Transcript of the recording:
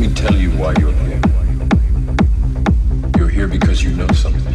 me tell you why you're here. You're here because you know something.